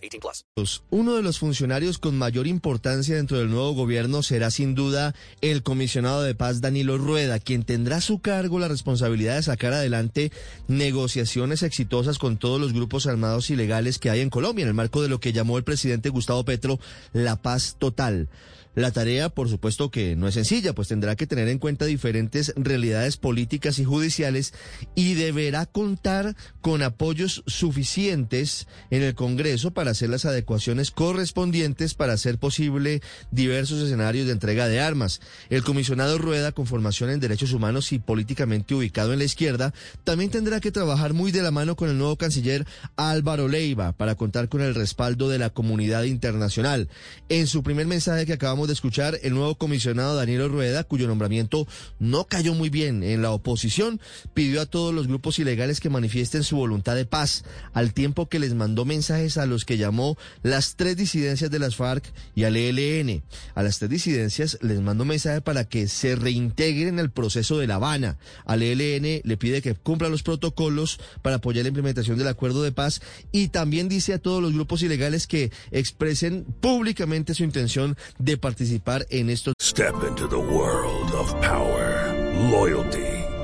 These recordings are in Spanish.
18 plus. Uno de los funcionarios con mayor importancia dentro del nuevo gobierno será sin duda el comisionado de paz Danilo Rueda, quien tendrá a su cargo la responsabilidad de sacar adelante negociaciones exitosas con todos los grupos armados ilegales que hay en Colombia, en el marco de lo que llamó el presidente Gustavo Petro la paz total. La tarea, por supuesto, que no es sencilla, pues tendrá que tener en cuenta diferentes realidades políticas y judiciales y deberá contar con apoyos suficientes en el Congreso para hacer las adecuaciones correspondientes para hacer posible diversos escenarios de entrega de armas. El comisionado Rueda, con formación en derechos humanos y políticamente ubicado en la izquierda, también tendrá que trabajar muy de la mano con el nuevo canciller Álvaro Leiva para contar con el respaldo de la comunidad internacional. En su primer mensaje que acabamos de escuchar, el nuevo comisionado Daniel Rueda, cuyo nombramiento no cayó muy bien en la oposición, pidió a todos los grupos ilegales que manifiesten su voluntad de paz, al tiempo que les mandó mensajes a los que llamó las tres disidencias de las FARC y al ELN. A las tres disidencias les mandó mensaje para que se reintegren al proceso de La Habana. Al ELN le pide que cumpla los protocolos para apoyar la implementación del acuerdo de paz y también dice a todos los grupos ilegales que expresen públicamente su intención de participar en estos. Step into the world of power, loyalty,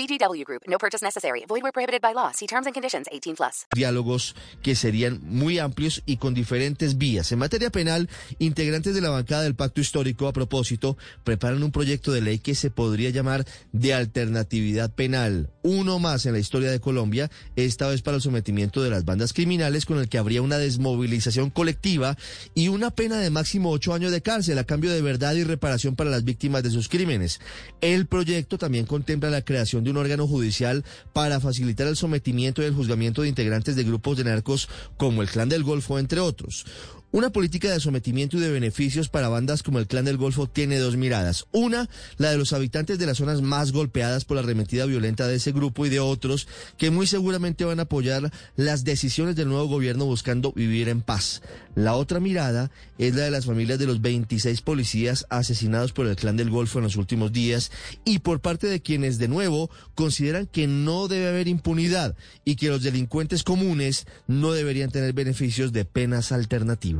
VGW Group. No purchase necessary. Void where prohibited by law. See terms and conditions. 18 plus. diálogos que serían muy amplios y con diferentes vías. En materia penal, integrantes de la bancada del Pacto Histórico, a propósito, preparan un proyecto de ley que se podría llamar de alternatividad penal. Uno más en la historia de Colombia, esta vez para el sometimiento de las bandas criminales, con el que habría una desmovilización colectiva y una pena de máximo ocho años de cárcel a cambio de verdad y reparación para las víctimas de sus crímenes. El proyecto también contempla la creación de un órgano judicial para facilitar el sometimiento y el juzgamiento de integrantes de grupos de narcos como el Clan del Golfo, entre otros. Una política de sometimiento y de beneficios para bandas como el Clan del Golfo tiene dos miradas. Una, la de los habitantes de las zonas más golpeadas por la arremetida violenta de ese grupo y de otros que muy seguramente van a apoyar las decisiones del nuevo gobierno buscando vivir en paz. La otra mirada es la de las familias de los 26 policías asesinados por el Clan del Golfo en los últimos días y por parte de quienes de nuevo consideran que no debe haber impunidad y que los delincuentes comunes no deberían tener beneficios de penas alternativas.